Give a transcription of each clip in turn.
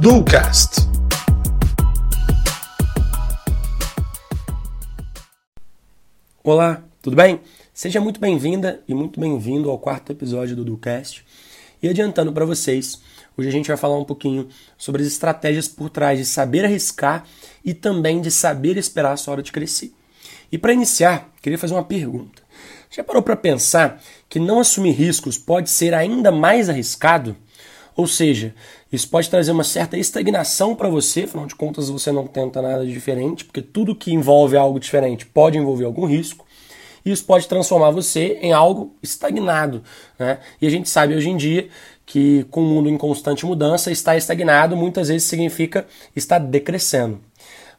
Ducast. Olá, tudo bem? Seja muito bem-vinda e muito bem-vindo ao quarto episódio do Ducast. E adiantando para vocês, hoje a gente vai falar um pouquinho sobre as estratégias por trás de saber arriscar e também de saber esperar a sua hora de crescer. E para iniciar, queria fazer uma pergunta. Já parou para pensar que não assumir riscos pode ser ainda mais arriscado? Ou seja, isso pode trazer uma certa estagnação para você, afinal de contas você não tenta nada diferente, porque tudo que envolve algo diferente pode envolver algum risco. E isso pode transformar você em algo estagnado. Né? E a gente sabe hoje em dia que com o mundo em constante mudança, estar estagnado muitas vezes significa estar decrescendo.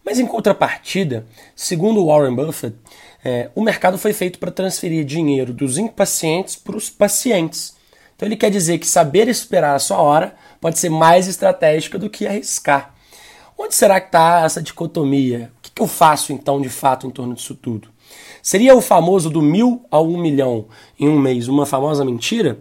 Mas em contrapartida, segundo Warren Buffett, é, o mercado foi feito para transferir dinheiro dos impacientes para os pacientes. Então ele quer dizer que saber esperar a sua hora pode ser mais estratégica do que arriscar. Onde será que está essa dicotomia? O que, que eu faço então de fato em torno disso tudo? Seria o famoso do mil ao um milhão em um mês uma famosa mentira?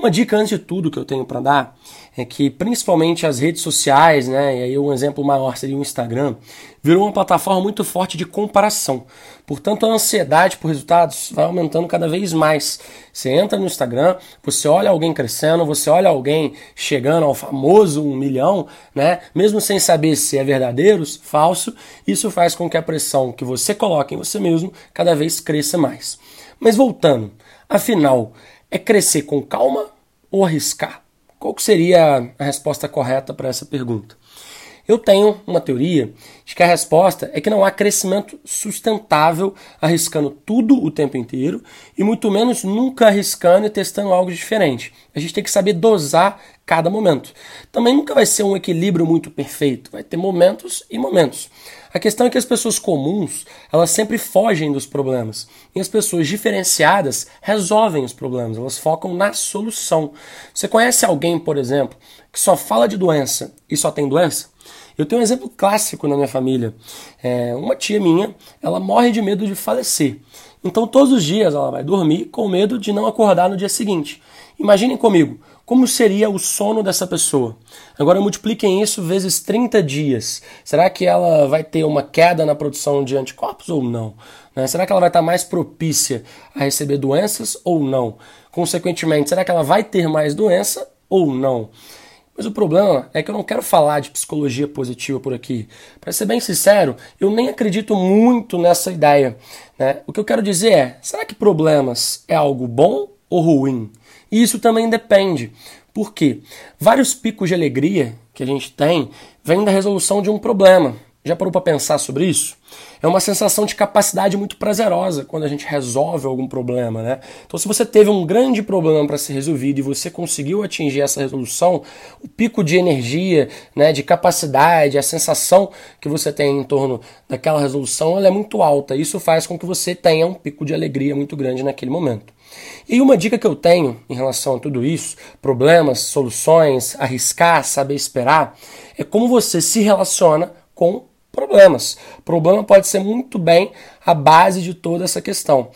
Uma dica antes de tudo que eu tenho para dar é que principalmente as redes sociais, né, e aí um exemplo maior seria o Instagram, virou uma plataforma muito forte de comparação. Portanto, a ansiedade por resultados vai aumentando cada vez mais. Você entra no Instagram, você olha alguém crescendo, você olha alguém chegando ao famoso um milhão, né, mesmo sem saber se é verdadeiro, falso, isso faz com que a pressão que você coloca em você mesmo cada vez cresça mais. Mas voltando, afinal, é crescer com calma ou arriscar? Qual seria a resposta correta para essa pergunta? Eu tenho uma teoria de que a resposta é que não há crescimento sustentável arriscando tudo o tempo inteiro e muito menos nunca arriscando e testando algo diferente. A gente tem que saber dosar cada momento. Também nunca vai ser um equilíbrio muito perfeito, vai ter momentos e momentos. A questão é que as pessoas comuns, elas sempre fogem dos problemas. E as pessoas diferenciadas resolvem os problemas, elas focam na solução. Você conhece alguém, por exemplo, que só fala de doença e só tem doença? Eu tenho um exemplo clássico na minha família. É, uma tia minha, ela morre de medo de falecer. Então todos os dias ela vai dormir com medo de não acordar no dia seguinte. Imaginem comigo, como seria o sono dessa pessoa? Agora multipliquem isso vezes 30 dias. Será que ela vai ter uma queda na produção de anticorpos ou não? Né? Será que ela vai estar mais propícia a receber doenças ou não? Consequentemente, será que ela vai ter mais doença ou não? Mas o problema é que eu não quero falar de psicologia positiva por aqui. Para ser bem sincero, eu nem acredito muito nessa ideia. Né? O que eu quero dizer é: será que problemas é algo bom ou ruim? E isso também depende. Por quê? Vários picos de alegria que a gente tem vêm da resolução de um problema. Já parou para pensar sobre isso? É uma sensação de capacidade muito prazerosa quando a gente resolve algum problema, né? Então, se você teve um grande problema para ser resolvido e você conseguiu atingir essa resolução, o pico de energia, né, de capacidade, a sensação que você tem em torno daquela resolução, ela é muito alta. Isso faz com que você tenha um pico de alegria muito grande naquele momento. E uma dica que eu tenho em relação a tudo isso, problemas, soluções, arriscar, saber esperar, é como você se relaciona com problemas. Problema pode ser muito bem a base de toda essa questão.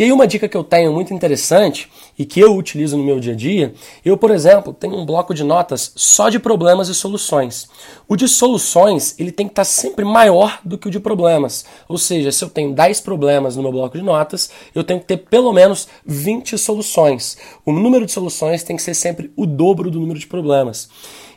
E aí uma dica que eu tenho muito interessante e que eu utilizo no meu dia a dia, eu, por exemplo, tenho um bloco de notas só de problemas e soluções. O de soluções, ele tem que estar sempre maior do que o de problemas. Ou seja, se eu tenho 10 problemas no meu bloco de notas, eu tenho que ter pelo menos 20 soluções. O número de soluções tem que ser sempre o dobro do número de problemas.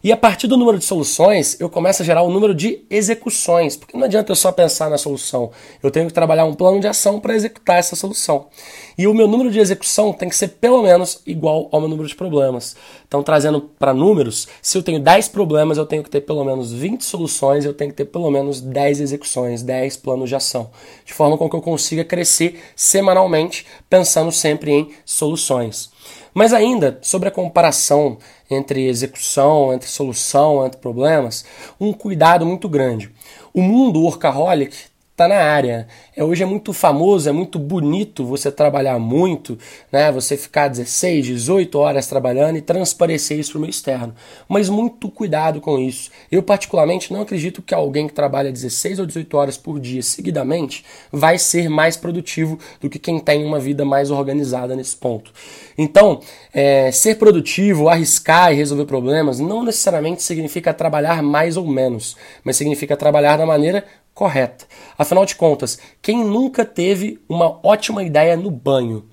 E a partir do número de soluções, eu começo a gerar o número de execuções, porque não adianta eu só pensar na solução. Eu tenho que trabalhar um plano de ação para executar essa solução. E o meu número de execução tem que ser pelo menos igual ao meu número de problemas. Então, trazendo para números, se eu tenho 10 problemas, eu tenho que ter pelo menos 20 soluções, eu tenho que ter pelo menos 10 execuções, 10 planos de ação, de forma com que eu consiga crescer semanalmente, pensando sempre em soluções. Mas ainda sobre a comparação entre execução, entre solução, entre problemas, um cuidado muito grande. O mundo workaholic está na área. É, hoje é muito famoso, é muito bonito você trabalhar muito, né? Você ficar 16, 18 horas trabalhando e transparecer isso para o meio externo. Mas muito cuidado com isso. Eu, particularmente, não acredito que alguém que trabalha 16 ou 18 horas por dia seguidamente vai ser mais produtivo do que quem tem uma vida mais organizada nesse ponto. Então, é, ser produtivo, arriscar e resolver problemas não necessariamente significa trabalhar mais ou menos, mas significa trabalhar da maneira correta. Afinal de contas, quem nunca teve uma ótima ideia no banho?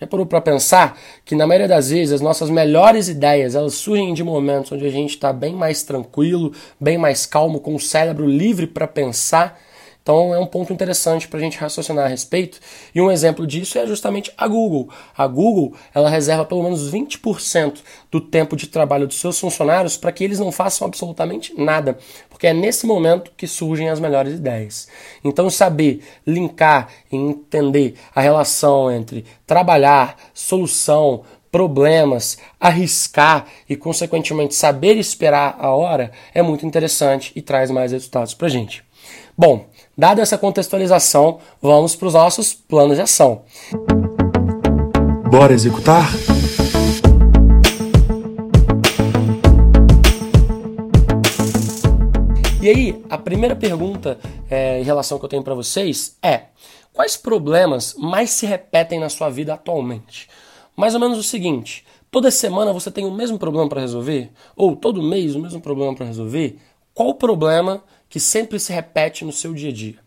Já parou para pensar que na maioria das vezes as nossas melhores ideias elas surgem de momentos onde a gente está bem mais tranquilo, bem mais calmo, com o cérebro livre para pensar então é um ponto interessante para a gente raciocinar a respeito. E um exemplo disso é justamente a Google. A Google ela reserva pelo menos 20% do tempo de trabalho dos seus funcionários para que eles não façam absolutamente nada, porque é nesse momento que surgem as melhores ideias. Então saber linkar e entender a relação entre trabalhar, solução, problemas, arriscar e, consequentemente, saber esperar a hora é muito interessante e traz mais resultados para a gente. Bom, dada essa contextualização, vamos para os nossos planos de ação. Bora executar? E aí, a primeira pergunta é, em relação que eu tenho para vocês é: quais problemas mais se repetem na sua vida atualmente? Mais ou menos o seguinte: toda semana você tem o mesmo problema para resolver? Ou todo mês o mesmo problema para resolver? Qual o problema que sempre se repete no seu dia a dia?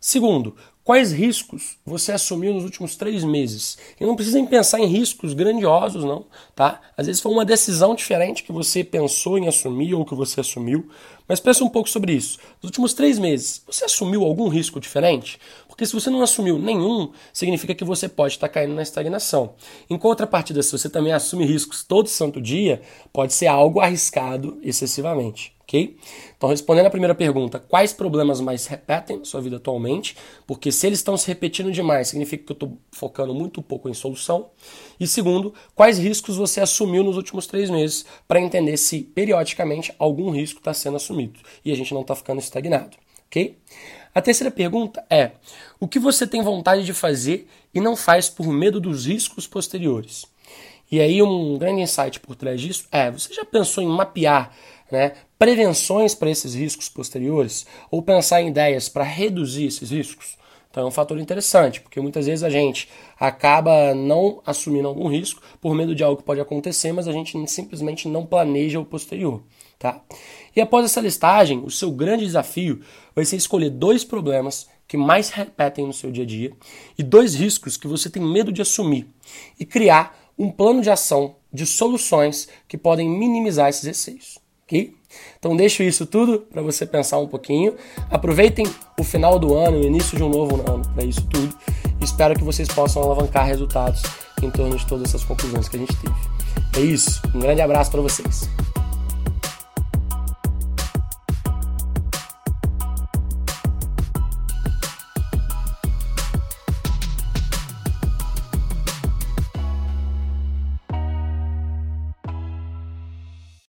Segundo, quais riscos você assumiu nos últimos três meses? E não precisa pensar em riscos grandiosos, não, tá? Às vezes foi uma decisão diferente que você pensou em assumir ou que você assumiu, mas pensa um pouco sobre isso. Nos últimos três meses, você assumiu algum risco diferente? Porque se você não assumiu nenhum, significa que você pode estar caindo na estagnação. Em contrapartida, se você também assume riscos todo santo dia, pode ser algo arriscado excessivamente ok? Então, respondendo a primeira pergunta, quais problemas mais repetem na sua vida atualmente? Porque se eles estão se repetindo demais, significa que eu estou focando muito pouco em solução. E segundo, quais riscos você assumiu nos últimos três meses para entender se periodicamente algum risco está sendo assumido e a gente não está ficando estagnado, ok? A terceira pergunta é: o que você tem vontade de fazer e não faz por medo dos riscos posteriores? E aí, um grande insight por trás disso é: você já pensou em mapear né, prevenções para esses riscos posteriores ou pensar em ideias para reduzir esses riscos. Então é um fator interessante, porque muitas vezes a gente acaba não assumindo algum risco por medo de algo que pode acontecer, mas a gente simplesmente não planeja o posterior. Tá? E após essa listagem, o seu grande desafio vai ser escolher dois problemas que mais repetem no seu dia a dia e dois riscos que você tem medo de assumir e criar um plano de ação de soluções que podem minimizar esses receios ok? Então deixo isso tudo para você pensar um pouquinho. Aproveitem o final do ano, o início de um novo ano para isso tudo. Espero que vocês possam alavancar resultados em torno de todas essas conclusões que a gente teve. É isso. Um grande abraço para vocês.